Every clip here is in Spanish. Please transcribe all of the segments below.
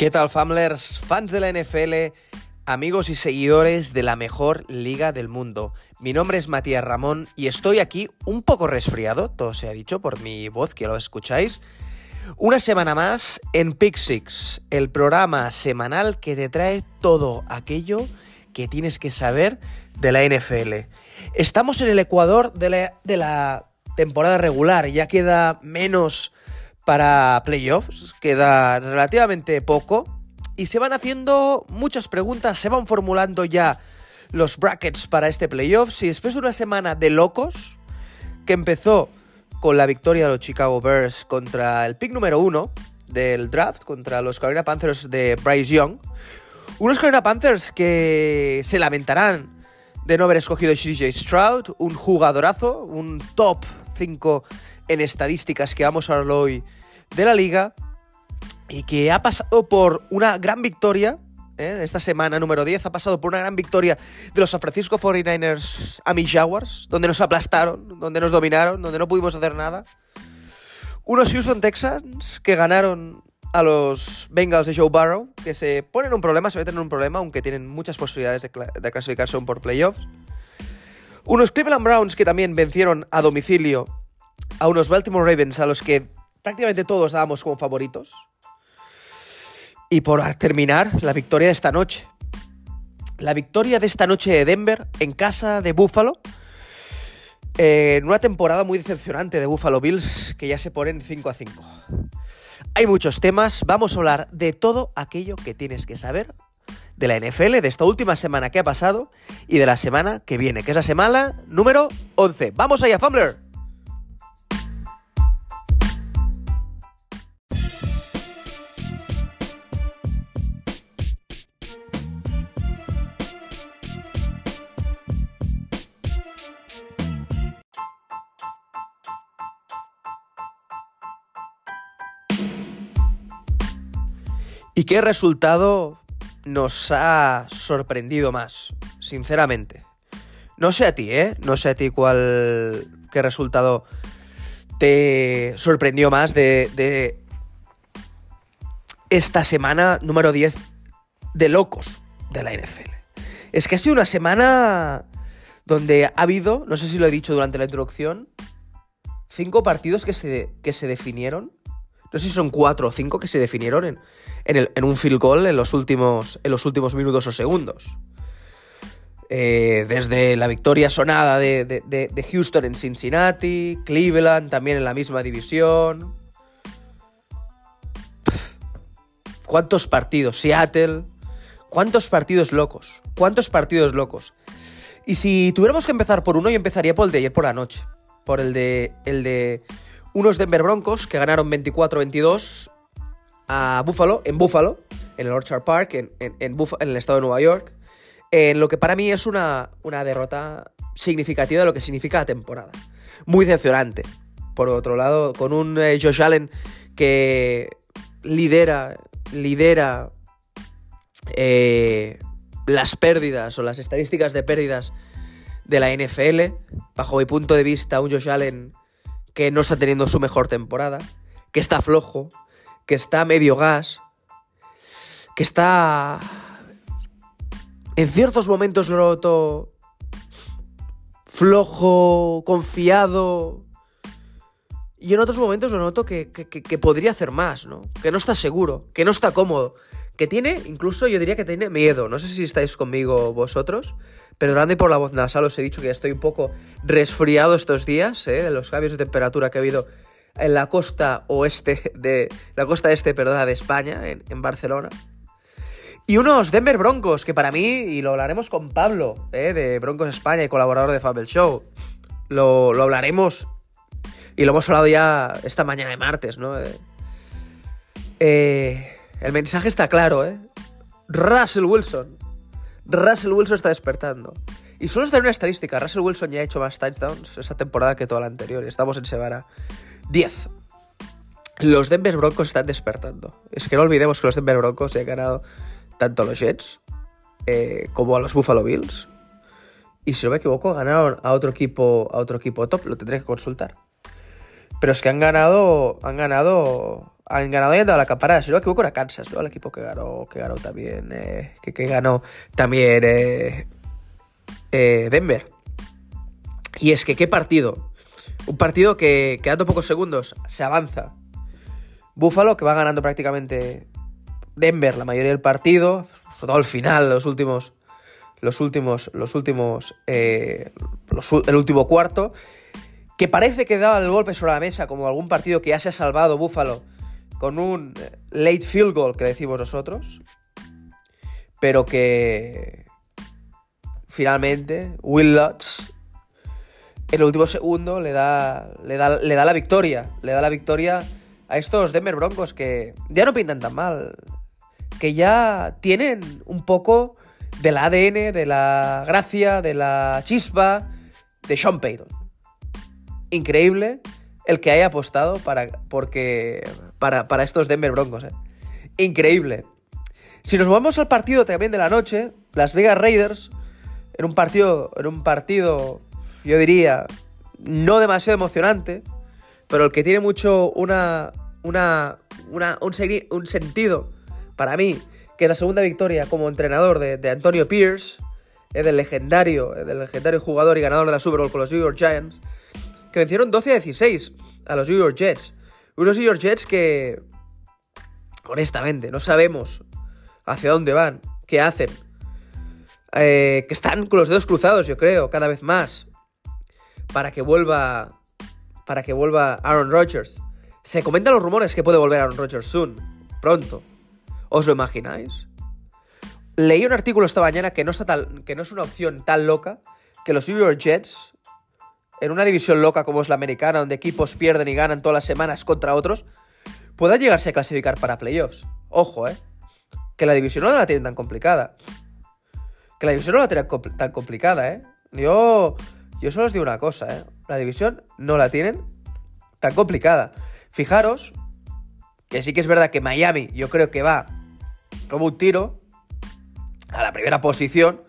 ¿Qué tal, Famlers? Fans de la NFL, amigos y seguidores de la mejor liga del mundo. Mi nombre es Matías Ramón y estoy aquí un poco resfriado, todo se ha dicho por mi voz, que lo escucháis. Una semana más en Pick el programa semanal que te trae todo aquello que tienes que saber de la NFL. Estamos en el Ecuador de la temporada regular, ya queda menos para playoffs, queda relativamente poco y se van haciendo muchas preguntas, se van formulando ya los brackets para este playoffs y después de una semana de locos que empezó con la victoria de los Chicago Bears contra el pick número uno del draft, contra los Carolina Panthers de Bryce Young, unos Carolina Panthers que se lamentarán de no haber escogido CJ Stroud, un jugadorazo, un top 5 en estadísticas que vamos a hablar hoy de la liga y que ha pasado por una gran victoria. ¿eh? Esta semana número 10 ha pasado por una gran victoria de los San Francisco 49ers a mis Jaguars, donde nos aplastaron, donde nos dominaron, donde no pudimos hacer nada. Unos Houston Texans que ganaron a los Bengals de Joe Barrow, que se ponen un problema, se meten en un problema, aunque tienen muchas posibilidades de, de clasificarse por playoffs. Unos Cleveland Browns que también vencieron a domicilio a unos Baltimore Ravens a los que prácticamente todos dábamos como favoritos. Y por terminar, la victoria de esta noche. La victoria de esta noche de Denver en casa de Buffalo. En una temporada muy decepcionante de Buffalo Bills que ya se ponen 5 a 5. Hay muchos temas, vamos a hablar de todo aquello que tienes que saber de la NFL, de esta última semana que ha pasado y de la semana que viene, que es la semana número 11. ¡Vamos allá, Fumbler! ¿Y qué resultado nos ha sorprendido más? Sinceramente. No sé a ti, ¿eh? No sé a ti cuál. qué resultado te sorprendió más de, esta semana número 10 de locos de la NFL. Es que ha sido una semana donde ha habido, no sé si lo he dicho durante la introducción, cinco partidos que se, que se definieron no sé si son cuatro o cinco que se definieron en, en, un field goal en los últimos, en los últimos minutos o segundos. Eh, desde la victoria sonada de, de, Houston en Cincinnati, Cleveland también en la misma división. ¿Cuántos partidos? Seattle. ¿Cuántos partidos locos? ¿Cuántos partidos locos? Y si tuviéramos que empezar por uno, yo empezaría por el de ayer por la noche. Por el de. El de unos Denver Broncos que ganaron 24-22 a Buffalo, en Buffalo, en el Orchard Park, en, en, el estado de Nueva York, en lo que para mí es una, una derrota significativa de lo que significa la temporada. Muy decepcionante. Por otro lado, con un eh, Josh Allen que lidera, lidera eh, las pérdidas o las estadísticas de pérdidas de la NFL. Bajo mi punto de vista, un Josh Allen que no está teniendo su mejor temporada, que está flojo, que está medio gas, que está en ciertos momentos lo noto flojo, confiado. Y en otros momentos lo noto que, que, podría hacer más, ¿no? Que no está seguro, que no está cómodo, que tiene, incluso yo diría que tiene miedo. No sé si estáis conmigo vosotros, Perdonadme por la voz nasal, os he dicho que ya estoy un poco resfriado estos días, ¿eh? los cambios de temperatura que ha habido en la costa oeste de. La costa este, perdona, de España, en, Barcelona. Y unos Denver Broncos, que para mí, y lo hablaremos con Pablo, ¿eh? de Broncos España y colaborador de Fable Show. Lo, lo, hablaremos. Y lo hemos hablado ya esta mañana de martes, ¿no? Eh, eh el mensaje está claro, ¿eh? Russell Wilson Russell Wilson está despertando. Y solo es de una estadística, Russell Wilson ya ha hecho más touchdowns esa temporada que toda la anterior. Estamos en semana 10. Los Denver Broncos están despertando. Es que no olvidemos que los Denver Broncos se han ganado tanto a los Jets eh, como a los Buffalo Bills. Y si no me equivoco, ganaron a otro equipo, a otro equipo top, lo tendré que consultar. Pero es que han ganado, han ganado han ganado y han dado la campanada. Si no me equivoco, era Kansas, ¿no? El equipo que ganó, que ganó también, eh, que, ganó también eh, eh, Denver. Y es que qué partido. Un partido que quedando pocos segundos se avanza. Buffalo, que va ganando prácticamente Denver la mayoría del partido, sobre todo al final, los últimos, los últimos, los últimos, el último cuarto, que parece que daba el golpe sobre la mesa, como algún partido que ya se ha salvado Buffalo con un late field goal que decimos nosotros, pero que finalmente Will Lutz en el último segundo le da, le da, le da la victoria, le da la victoria a estos Denver Broncos que ya no pintan tan mal, que ya tienen un poco del ADN, de la gracia, de la chispa de Sean Payton. Increíble el que haya apostado para, porque, para, para estos Denver Broncos. ¿eh? Increíble. Si nos movemos al partido también de la noche, Las Vegas Raiders, en un partido, en un partido, yo diría, no demasiado emocionante, pero el que tiene mucho una, una, una un, un, sentido para mí, que es la segunda victoria como entrenador de, de Antonio Pierce, es del legendario, del legendario jugador y ganador de la Super Bowl con los New York Giants, que vencieron 12 a 16 a los New York Jets. Unos New York Jets que, honestamente, no sabemos hacia dónde van, qué hacen. Eh, que están con los dedos cruzados, yo creo, cada vez más. Para que vuelva. Para que vuelva Aaron Rodgers. Se comentan los rumores que puede volver Aaron Rodgers soon. Pronto. ¿Os lo imagináis? Leí un artículo esta mañana que no, está tal, que no es una opción tan loca que los New York Jets, en una división loca como es la americana, donde equipos pierden y ganan todas las semanas contra otros, pueda llegarse a clasificar para playoffs. Ojo, ¿eh? Que la división no la tienen tan complicada. Que la división no la tienen tan complicada, ¿eh? Yo, yo solo os digo una cosa, ¿eh? La división no la tienen tan complicada. Fijaros que sí que es verdad que Miami yo creo que va como un tiro a la primera posición,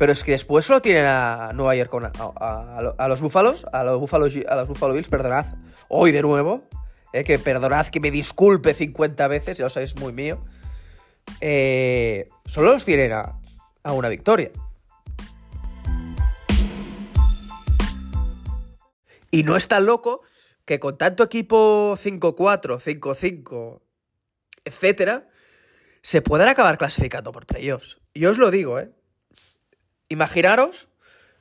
pero es que después solo tienen a Nueva York con, a, los Búfalos, a los Buffalo, a los Bills, perdonad, hoy de nuevo, eh, que perdonad que me disculpe 50 veces, ya lo sabéis muy mío, eh, solo los tienen a, a una victoria. Y no es tan loco que con tanto equipo 5-4, 5-5, etcétera, se puedan acabar clasificando por playoffs. Y os lo digo, ¿eh? Imaginaros,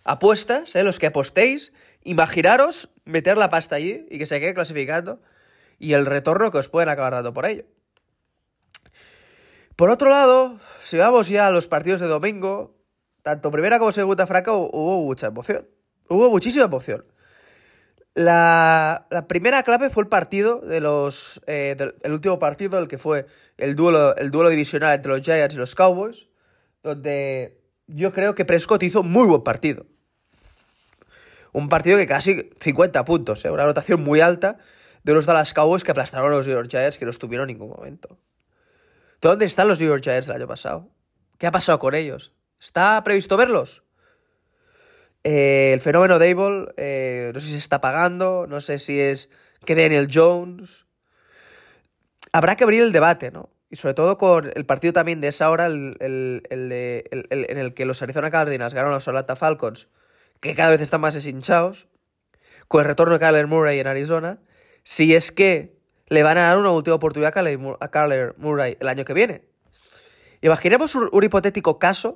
apuestas, ¿eh? los que apostéis, imaginaros meter la pasta allí y que se quede clasificando y el retorno que os pueden acabar dando por ello. Por otro lado, si vamos ya a los partidos de domingo, tanto primera como segunda franca hubo mucha emoción. Hubo muchísima emoción. La, primera clave fue el partido de los. Eh, el último partido, el que fue el duelo, el duelo divisional entre los Giants y los Cowboys, donde yo creo que Prescott hizo muy buen partido. Un partido que casi 50 puntos, ¿eh? una anotación muy alta de los Dallas Cowboys que aplastaron a los New York Giants que no estuvieron en ningún momento. ¿Dónde están los New York Giants el año pasado? ¿Qué ha pasado con ellos? ¿Está previsto verlos? Eh, el fenómeno Dable, eh, no sé si se está pagando, no sé si es que Daniel Jones. Habrá que abrir el debate, ¿no? Y sobre todo con el partido también de esa hora, el, el, en el que los Arizona Cardinals ganaron a los Atlanta Falcons, que cada vez están más deshinchados, con el retorno de Kyler Murray en Arizona, si es que le van a dar una última oportunidad a Kyler Murray el año que viene. Imaginemos un hipotético caso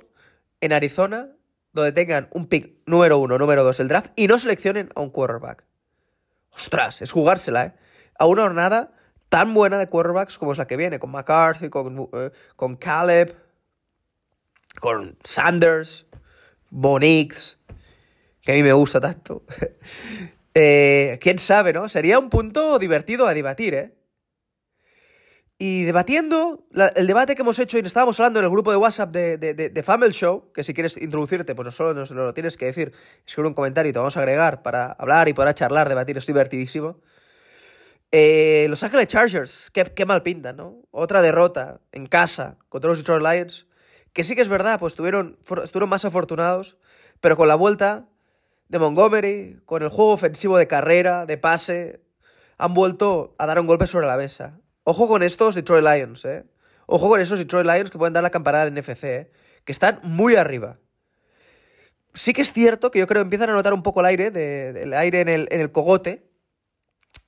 en Arizona donde tengan un pick número uno, número dos el draft y no seleccionen a un quarterback. Ostras, es jugársela, ¿eh? A una jornada tan buena de quarterbacks como es la que viene, con McCarthy, con, eh, con Caleb, con Sanders, Bonix, que a mí me gusta tanto. eh, Quién sabe, ¿no? Sería un punto divertido a debatir, ¿eh? Y debatiendo, el debate que hemos hecho y estábamos hablando en el grupo de WhatsApp de, de, de, Family Show, que si quieres introducirte, pues no solo nos lo tienes que decir, escribir un comentario y te vamos a agregar para hablar y para charlar, debatir, es divertidísimo. Eh, los Ángeles Chargers, qué, mal pintan, ¿no? Otra derrota en casa contra los Detroit Lions, que sí que es verdad, pues estuvieron, estuvieron más afortunados, pero con la vuelta de Montgomery, con el juego ofensivo de carrera, de pase, han vuelto a dar un golpe sobre la mesa. Ojo con estos Detroit Lions, ¿eh? Ojo con esos Detroit Lions que pueden dar la campanada en NFC, ¿eh? que están muy arriba. Sí que es cierto que yo creo que empiezan a notar un poco el aire, el aire en el, en el cogote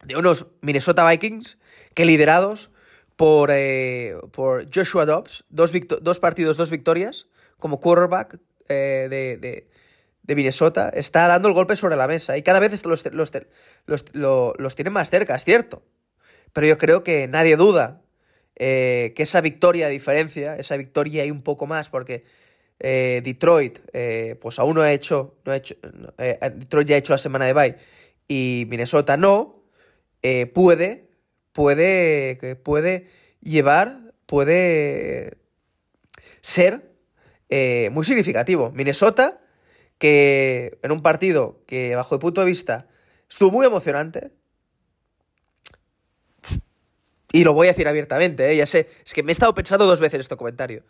de unos Minnesota Vikings que liderados por, eh, por Joshua Dobbs, dos, dos, partidos, dos victorias, como quarterback eh, de, de, Minnesota, está dando el golpe sobre la mesa y cada vez los, los, los, los tienen más cerca, es cierto. Pero yo creo que nadie duda eh, que esa victoria de diferencia, esa victoria y un poco más, porque Detroit, pues aún no ha hecho, no ha hecho Detroit ya ha hecho la semana de bye y Minnesota no, puede puede, puede llevar, puede ser eh, muy significativo. Minnesota, que en un partido que bajo mi punto de vista estuvo muy emocionante, y lo voy a decir abiertamente, ¿eh? ya sé, es que me he estado pensando dos veces este comentario.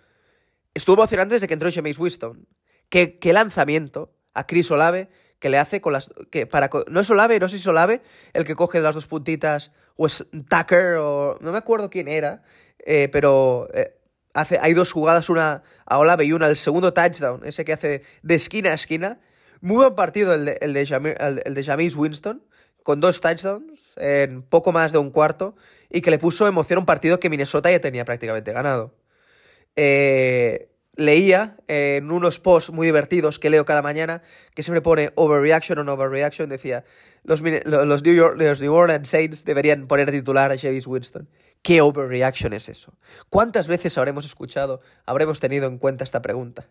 Estuvo emocionante desde que entró James Winston. ¿Qué, qué lanzamiento a Chris Olave que le hace con las. que para No es Olave, no sé si es Olave el que coge las dos puntitas, o es Tucker, o. no me acuerdo quién era, eh, pero. Eh, hace, hay dos jugadas, una a Olave y una al segundo touchdown, ese que hace de esquina a esquina. Muy buen partido el de, el de, el de James Winston, con dos touchdowns en poco más de un cuarto, y que le puso emoción a un partido que Minnesota ya tenía prácticamente ganado. Eh, leía en unos posts muy divertidos que leo cada mañana, que siempre pone overreaction o no overreaction, decía, los, los, New York, New Orleans Saints deberían poner titular a James Winston. ¿Qué overreaction es eso? ¿Cuántas veces habremos escuchado, habremos tenido en cuenta esta pregunta?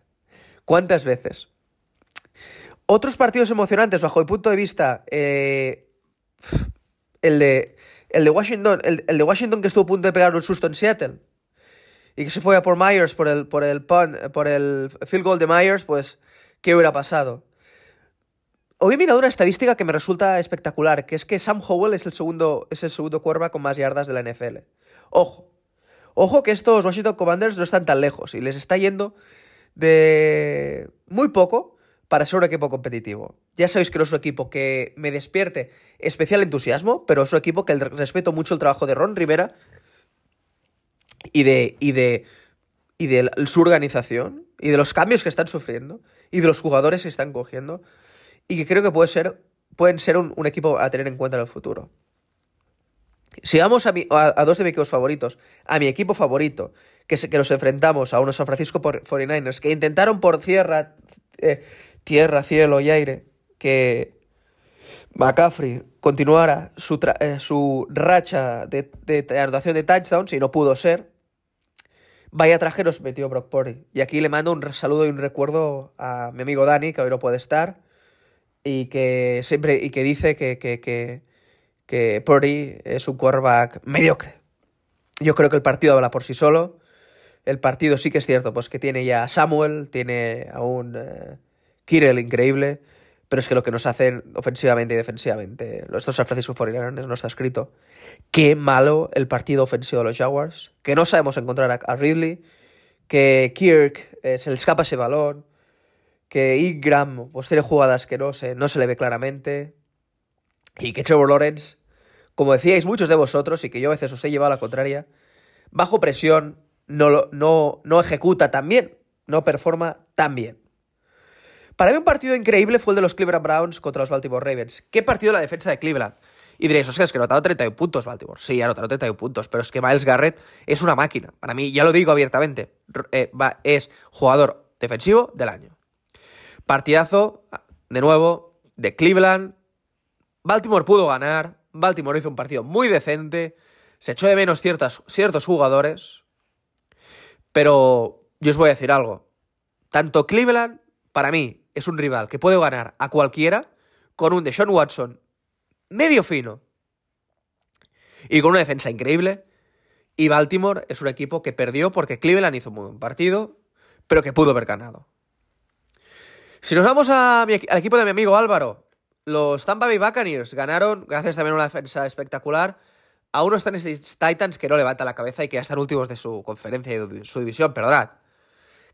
¿Cuántas veces? Otros partidos emocionantes, bajo el punto de vista, eh, el, de, el, de Washington, el, el de Washington que estuvo a punto de pegar un susto en Seattle y que se fue a por Myers por el, por el, por el field goal de Myers, pues, ¿qué hubiera pasado? Hoy he mirado una estadística que me resulta espectacular, que es que Sam Howell es el segundo, es el segundo cuerva con más yardas de la NFL. Ojo, ojo que estos Washington Commanders no están tan lejos y les está yendo de muy poco para ser un equipo competitivo. Ya sabéis que no es un equipo que me despierte especial entusiasmo, pero es un equipo que respeto mucho el trabajo de Ron Rivera y de, y de, y de su organización y de los cambios que están sufriendo y de los jugadores que están cogiendo y que creo que puede ser, pueden ser un, equipo a tener en cuenta en el futuro. Si vamos a, a, dos de mis equipos favoritos, a mi equipo favorito, que, que nos enfrentamos a unos San Francisco 49ers que intentaron por tierra, eh, tierra, cielo y aire que McCaffrey continuara su, eh, su racha de anotación de touchdowns y no pudo ser, Vaya traje nos metió Brock Purdy. Y aquí le mando un saludo y un recuerdo a mi amigo Dani, que hoy no puede estar, y que siempre y que dice que, que, que, que es un quarterback mediocre. Yo creo que el partido habla por sí solo. El partido sí que es cierto, pues que tiene ya a Samuel, tiene a un uh, Kirill increíble, pero es que lo que nos hacen ofensivamente y defensivamente, estos San Francisco 49ers no está escrito. Qué malo el partido ofensivo de los Jaguars, que no sabemos encontrar a, Ridley, que Kirk eh, se le escapa ese balón, que Ingram pues tiene jugadas que no se, no se le ve claramente, y que Trevor Lawrence, como decíais muchos de vosotros, y que yo a veces os he llevado a la contraria, bajo presión no, no, no ejecuta tan bien, no performa tan bien. Para mí un partido increíble fue el de los Cleveland Browns contra los Baltimore Ravens. ¿Qué partido la defensa de Cleveland? Y diréis, o sea, es que ha anotado 31 puntos Baltimore. Sí, ha anotado 31 puntos, pero es que Miles Garrett es una máquina. Para mí, ya lo digo abiertamente, eh, es jugador defensivo del año. Partidazo, de nuevo, de Cleveland. Baltimore pudo ganar. Baltimore hizo un partido muy decente. Se echó de menos ciertos jugadores. Pero yo os voy a decir algo. Tanto Cleveland, para mí, es un rival que puede ganar a cualquiera con un Deshaun Watson medio fino y con una defensa increíble. Y Baltimore es un equipo que perdió porque Cleveland hizo un muy buen partido, pero que pudo haber ganado. Si nos vamos al equipo de mi amigo Álvaro, los Tampa Bay Buccaneers ganaron, gracias también a una defensa espectacular, a unos Tennessee Titans que no levantan la cabeza y que ya están últimos de su conferencia y de su división, perdonad.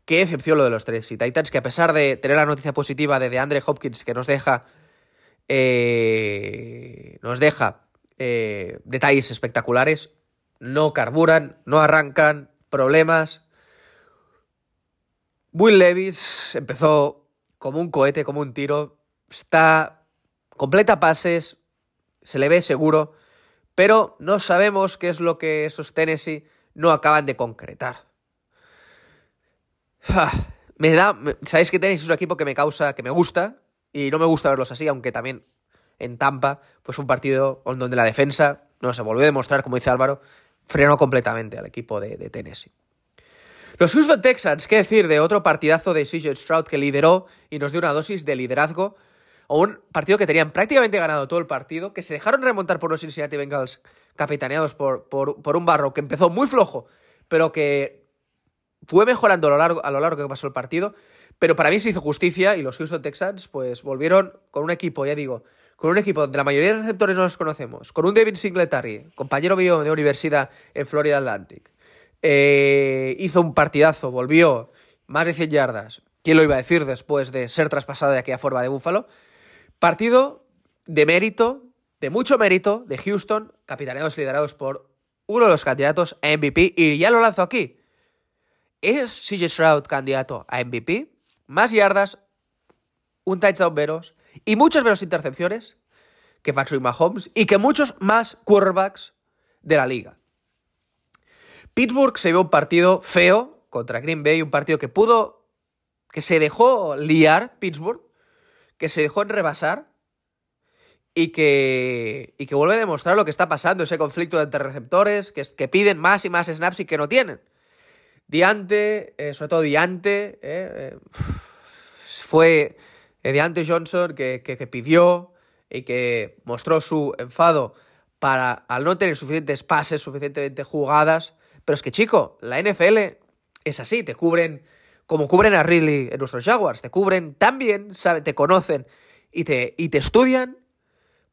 Qué excepción lo de los tres. Y Titans, que a pesar de tener la noticia positiva de DeAndre Hopkins, que nos deja. Eh, nos deja eh, detalles espectaculares. No carburan, no arrancan, problemas. Will Levis empezó como un cohete, como un tiro. Está completa pases, se le ve seguro, pero no sabemos qué es lo que esos Tennessee no acaban de concretar. Me da. Sabéis que tenéis un equipo que me causa, que me gusta, y no me gusta verlos así, aunque también en Tampa, pues un partido donde la defensa, no se volvió a demostrar, como dice Álvaro, frenó completamente al equipo de, Tennessee. Los Houston Texans, qué decir de otro partidazo de CJ Stroud que lideró y nos dio una dosis de liderazgo a un partido que tenían prácticamente ganado todo el partido, que se dejaron remontar por los Cincinnati Bengals capitaneados por, por, un barro que empezó muy flojo, pero que fue mejorando a lo, largo, a lo largo que pasó el partido. Pero para mí se hizo justicia y los Houston Texans pues volvieron con un equipo, ya digo, con un equipo donde la mayoría de receptores no los conocemos, con un Devin Singletary, compañero mío de universidad en Florida Atlantic, eh, hizo un partidazo, volvió más de 100 yardas. ¿Quién lo iba a decir después de ser traspasado de aquella forma de Búfalo? Partido de mérito, de mucho mérito, de Houston, capitaneados liderados por uno de los candidatos a MVP, y ya lo lanzo aquí. ¿Es CJ Stroud candidato a MVP? Más yardas, un touchdown veros, y muchas menos intercepciones que Patrick Mahomes y que muchos más quarterbacks de la liga. Pittsburgh se vio un partido feo contra Green Bay, un partido que pudo, que se dejó liar Pittsburgh, que se dejó rebasar y que, y que vuelve a demostrar lo que está pasando, ese conflicto entre receptores que, que piden más y más snaps y que no tienen. Diante, eh, sobre todo Diante, eh, eh, fue Deante Johnson que, pidió y que mostró su enfado para al no tener suficientes pases, suficientemente jugadas. Pero es que, chico, la NFL es así, te cubren como cubren a Ridley en nuestros Jaguars, te cubren tan bien, te conocen y te, y te estudian,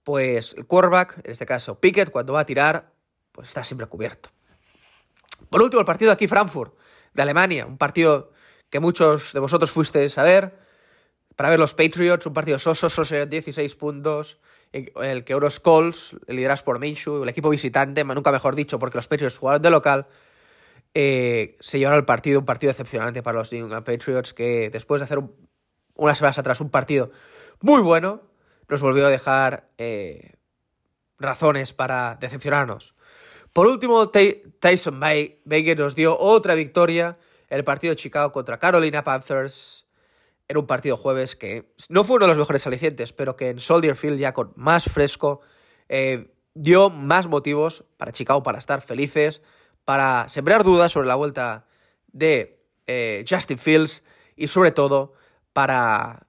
pues el quarterback, en este caso Pickett, cuando va a tirar, pues está siempre cubierto. Por último, el partido aquí Frankfurt, de Alemania, un partido que muchos de vosotros fuisteis a ver, para ver los Patriots, un partido soso, soso 16 puntos, el que Euros Colts, liderados por Minshew, el equipo visitante, nunca mejor dicho, porque los Patriots jugaron de local, eh, se llevaron el partido, un partido decepcionante para los New England Patriots, que después de hacer unas semanas atrás un partido muy bueno, nos volvió a dejar eh, razones para decepcionarnos. Por último, Tyson Baker nos dio otra victoria, el partido de Chicago contra Carolina Panthers, era un partido jueves que no fue uno de los mejores alicientes, pero que en Soldier Field ya con más fresco eh, dio más motivos para Chicago para estar felices, para sembrar dudas sobre la vuelta de eh, Justin Fields y sobre todo para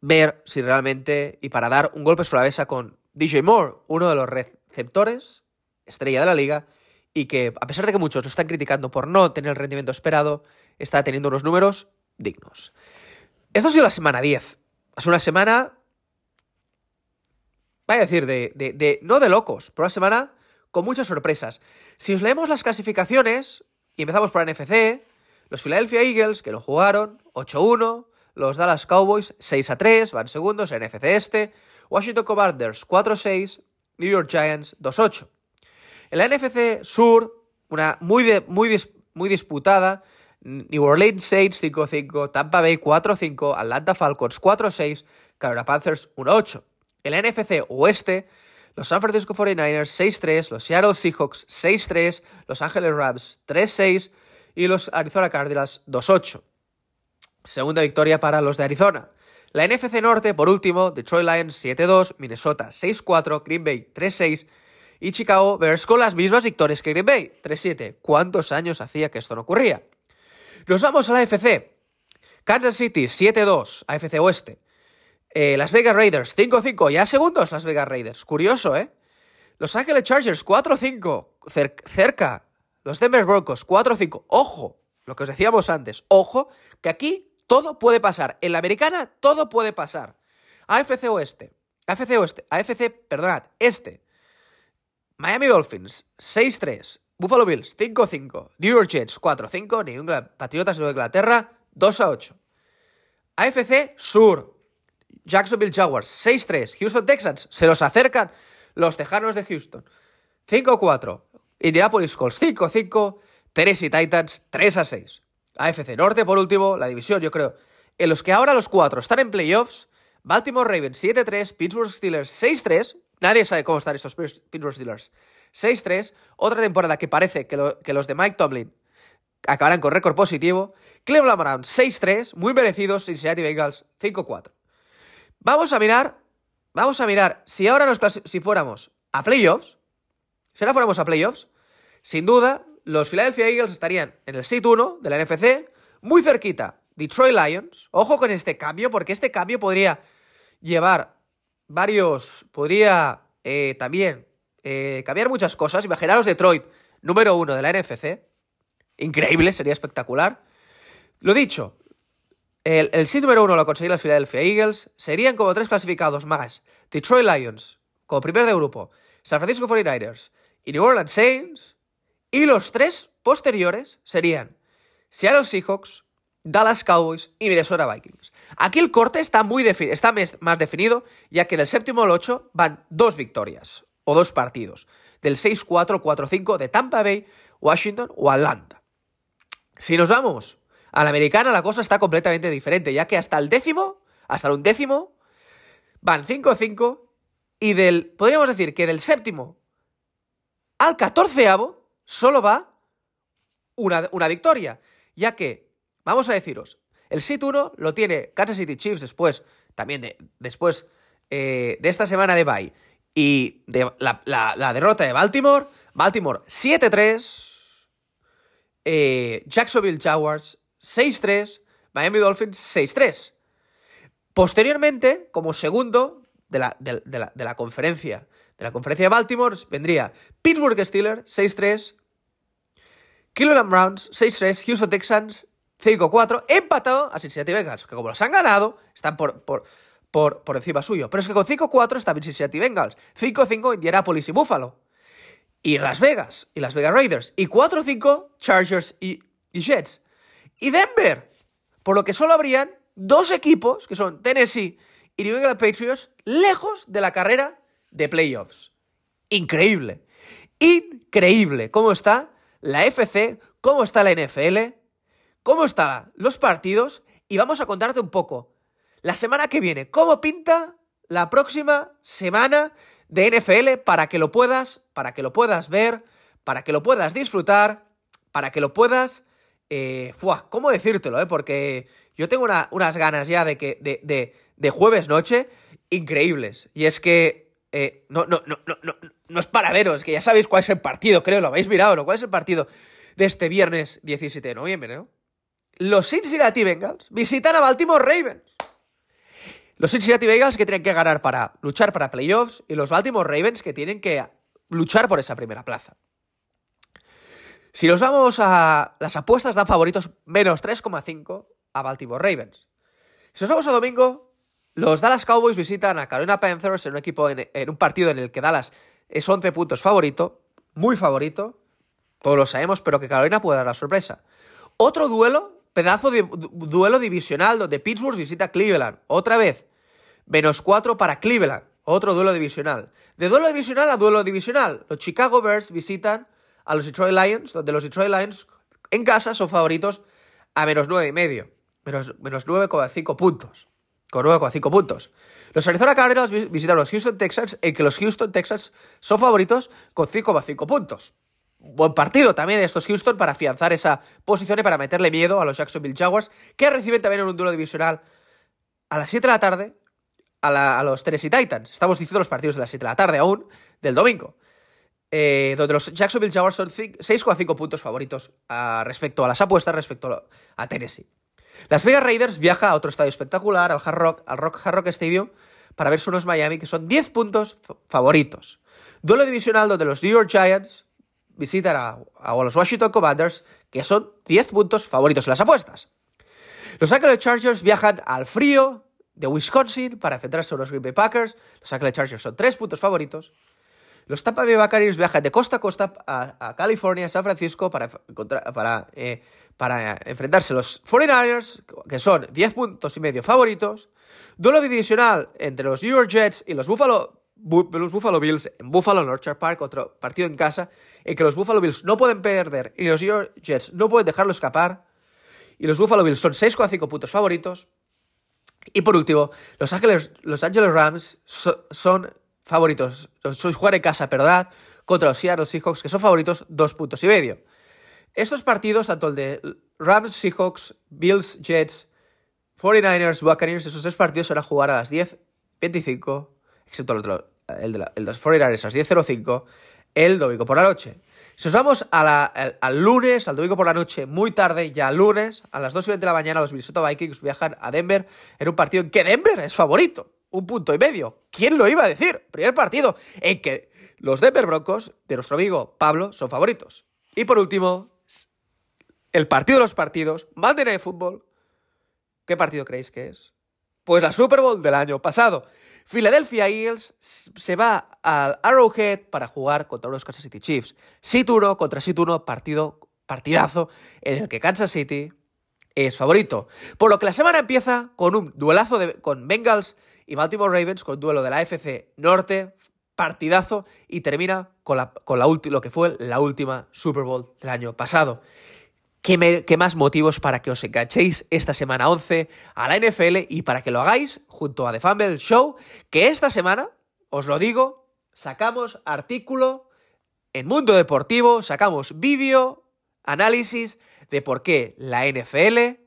ver si realmente y para dar un golpe sobre la mesa con DJ Moore, uno de los receptores, estrella de la liga, y que a pesar de que muchos lo están criticando por no tener el rendimiento esperado, está teniendo unos números dignos. Esto ha sido la semana 10. Es una semana, vaya a decir, de, de, no de locos, pero una semana con muchas sorpresas. Si os leemos las clasificaciones, y empezamos por la NFC, los Philadelphia Eagles, que lo jugaron, 8-1, los Dallas Cowboys, 6-3, van segundos, NFC Este, Washington Commanders, 4-6, New York Giants, 2-8. En la NFC Sur, una muy, disputada, New Orleans Saints 5-5, Tampa Bay 4-5, Atlanta Falcons 4-6, Carolina Panthers 1-8. En la NFC Oeste, los San Francisco 49ers 6-3, los Seattle Seahawks 6-3, los Angeles Rams 3-6 y los Arizona Cardinals 2-8. Segunda victoria para los de Arizona. La NFC Norte, por último, Detroit Lions 7-2, Minnesota 6-4, Green Bay 3-6 y Chicago Bears con las mismas victorias que Green Bay 3-7. ¿Cuántos años hacía que esto no ocurría? Nos vamos a la AFC. Kansas City 7-2, AFC Oeste. Eh, Las Vegas Raiders 5-5, ya segundos Las Vegas Raiders. Curioso, ¿eh? Los Angeles Chargers 4-5, cerca. Los Denver Broncos 4-5. Ojo, lo que os decíamos antes. Ojo, que aquí todo puede pasar. En la americana todo puede pasar. AFC Oeste. AFC Oeste. AFC, perdonad, Este. Miami Dolphins 6-3. Buffalo Bills 5-5, New York Jets 4-5, New England Patriotas de Inglaterra 2-8. AFC Sur, Jacksonville Jaguars 6-3, Houston Texans se los acercan los Tejanos de Houston. 5-4. Indianapolis Colts 5-5. Tennessee Titans 3-6. AFC Norte, por último, la división, yo creo, en los que ahora los cuatro están en playoffs. Baltimore Ravens 7-3, Pittsburgh Steelers 6-3. Nadie sabe cómo están estos Pittsburgh Steelers. 6-3. Otra temporada que parece que, los de Mike Tomlin acabarán con récord positivo. Cleveland Browns 6-3, muy merecidos. Cincinnati Bengals 5-4. Vamos a mirar, vamos a mirar, si ahora nos si fuéramos a playoffs, si ahora fuéramos a playoffs, sin duda, los Philadelphia Eagles estarían en el seat 1 de la NFC, muy cerquita, Detroit Lions. Ojo con este cambio, porque este cambio podría llevar varios, podría eh, también eh, cambiar muchas cosas. Imaginaros Detroit, número 1 de la NFC. Increíble, sería espectacular. Lo dicho, el, el seed número 1 lo conseguiría los Philadelphia Eagles. Serían como tres clasificados más. Detroit Lions, como primer de grupo. San Francisco 49ers y New Orleans Saints. Y los tres posteriores serían Seattle Seahawks, Dallas Cowboys y Minnesota Vikings. Aquí el corte está, muy está más definido, ya que del séptimo al 8 van dos victorias o dos partidos. Del 6-4, 4-5 de Tampa Bay, Washington o Atlanta. Si nos vamos a la americana, la cosa está completamente diferente, ya que hasta el décimo, hasta el undécimo, van 5-5 y del, podríamos decir que del séptimo al catorceavo solo va una, una victoria, ya que, vamos a deciros, el Sit 1 lo tiene Kansas City Chiefs después, también de, eh, esta semana de bye y de la, derrota de Baltimore. Baltimore 7-3, eh, Jacksonville Jaguars 6-3, Miami Dolphins 6-3. Posteriormente, como segundo de la, conferencia, de la conferencia de Baltimore, vendría Pittsburgh Steelers 6-3, Cleveland Browns 6-3, Houston Texans 5-4, empatado a Cincinnati Bengals, que como los han ganado, están por, por, por, por encima suyo. Pero es que con 5-4 está Cincinnati Bengals, 5-5 Indianapolis y Buffalo, y Las Vegas, y Las Vegas Raiders, y 4-5 Chargers y, y Jets. Y Denver, por lo que solo habrían dos equipos, que son Tennessee y New England Patriots, lejos de la carrera de playoffs. Increíble. Increíble cómo está la FC, cómo está la NFL, cómo están los partidos y vamos a contarte un poco la semana que viene, cómo pinta la próxima semana de NFL para que lo puedas, para que lo puedas ver, para que lo puedas disfrutar, para que lo puedas... Eh, ¿Cómo decírtelo? Eh? Porque yo tengo unas ganas ya de que de, de, jueves noche increíbles. Y es que eh, no, no, no, no, no, no es para veros, que ya sabéis cuál es el partido, creo, lo habéis mirado, ¿no? ¿Cuál es el partido de este viernes 17 de noviembre, ¿no? Los Cincinnati Bengals visitan a Baltimore Ravens. Los Cincinnati Bengals que tienen que ganar para luchar para playoffs y los Baltimore Ravens que tienen que luchar por esa primera plaza. Si nos vamos a las apuestas, dan favoritos menos 3,5 a Baltimore Ravens. Si nos vamos a domingo, los Dallas Cowboys visitan a Carolina Panthers en un equipo en, en un partido en el que Dallas es 11 puntos favorito, muy favorito, todos lo sabemos, pero que Carolina puede dar la sorpresa. Otro duelo, pedazo de duelo divisional donde Pittsburgh visita Cleveland, otra vez, menos 4 para Cleveland, otro duelo divisional. De duelo divisional a duelo divisional, los Chicago Bears visitan a los Detroit Lions, donde los Detroit Lions en casa son favoritos a menos 9,5, y medio, menos, menos 9,5 puntos con 9,5 puntos. Los Arizona Cardinals visitaron a los Houston Texans, en que los Houston Texans son favoritos con 5,5 puntos. Buen partido también de estos Houston para afianzar esa posición y para meterle miedo a los Jacksonville Jaguars, que reciben también en un duelo divisional a las 7 de la tarde a, los Tennessee Titans. Estamos diciendo los partidos de las 7 de la tarde aún, del domingo. Eh, donde los Jacksonville Jaguars son 6,5 puntos favoritos ah, respecto a las apuestas, respecto a Tennessee. Las Vegas Raiders viaja a otro estadio espectacular, al Hard Rock, al Rock, Hard Rock Stadium, para verse unos Miami que son 10 puntos favoritos. Duelo divisional donde los New York Giants visitan a, los Washington Commanders, que son 10 puntos favoritos en las apuestas. Los Angeles Chargers viajan al frío de Wisconsin para enfrentarse a los Green Bay Packers. Los Angeles Chargers son 3 puntos favoritos. Los Tampa Bay Buccaneers viajan de costa a costa a, California, San Francisco, para, para, eh, para enfrentarse a los 49ers, que son 10 puntos y medio favoritos. Duelo divisional entre los New York Jets y los Buffalo los Buffalo Bills en Buffalo, en Orchard Park, otro partido en casa, en que los Buffalo Bills no pueden perder y los Jets no pueden dejarlo escapar. Y los Buffalo Bills son 6,5 puntos favoritos. Y por último, Los los Angeles Rams son favoritos. Sois jugar en casa, ¿verdad? Contra los Seattle Seahawks, que son favoritos dos puntos y medio. Estos partidos, tanto el de Rams, Seahawks, Bills, Jets, 49ers, Buccaneers, esos tres partidos se van a jugar a las 10.25, excepto el, otro, el, de, los 49ers a las 10.05, el domingo por la noche. Si nos vamos al, lunes, al domingo por la noche, muy tarde, ya lunes, a las 2 y 20 de la mañana, los Minnesota Vikings viajan a Denver en un partido en que Denver es favorito. Un punto y medio. ¿Quién lo iba a decir? Primer partido en que los Denver Broncos de nuestro amigo Pablo son favoritos. Y por último, el partido de los partidos, Monday Night Football. ¿Qué partido creéis que es? Pues la Super Bowl del año pasado. Philadelphia Eagles se va al Arrowhead para jugar contra los Kansas City Chiefs. Sit 1 contra Sit 1, partido, partidazo en el que Kansas City es favorito. Por lo que la semana empieza con un duelazo de, con Bengals y Baltimore Ravens, con un duelo de la AFC Norte, partidazo, y termina con, la, con la lo que fue la última Super Bowl del año pasado. ¿Qué, más motivos para que os enganchéis esta semana 11 a la NFL y para que lo hagáis junto a The Fumble Show, que esta semana, os lo digo, sacamos artículo en Mundo Deportivo, sacamos vídeo, análisis de por qué la NFL...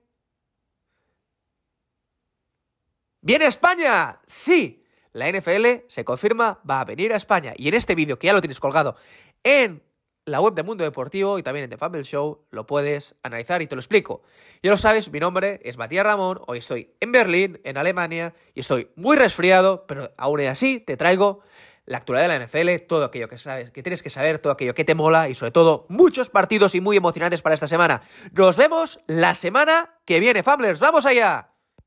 ¿Viene a España? Sí, la NFL se confirma, va a venir a España. Y en este vídeo, que ya lo tienes colgado en la web de Mundo Deportivo y también en The Fumble Show lo puedes analizar y te lo explico. Ya lo sabes, mi nombre es Matías Ramón, hoy estoy en Berlín, en Alemania, y estoy muy resfriado, pero aún así te traigo la actualidad de la NFL, todo aquello que sabes, que tienes que saber, todo aquello que te mola y sobre todo muchos partidos y muy emocionantes para esta semana. Nos vemos la semana que viene, Famblers, ¡vamos allá!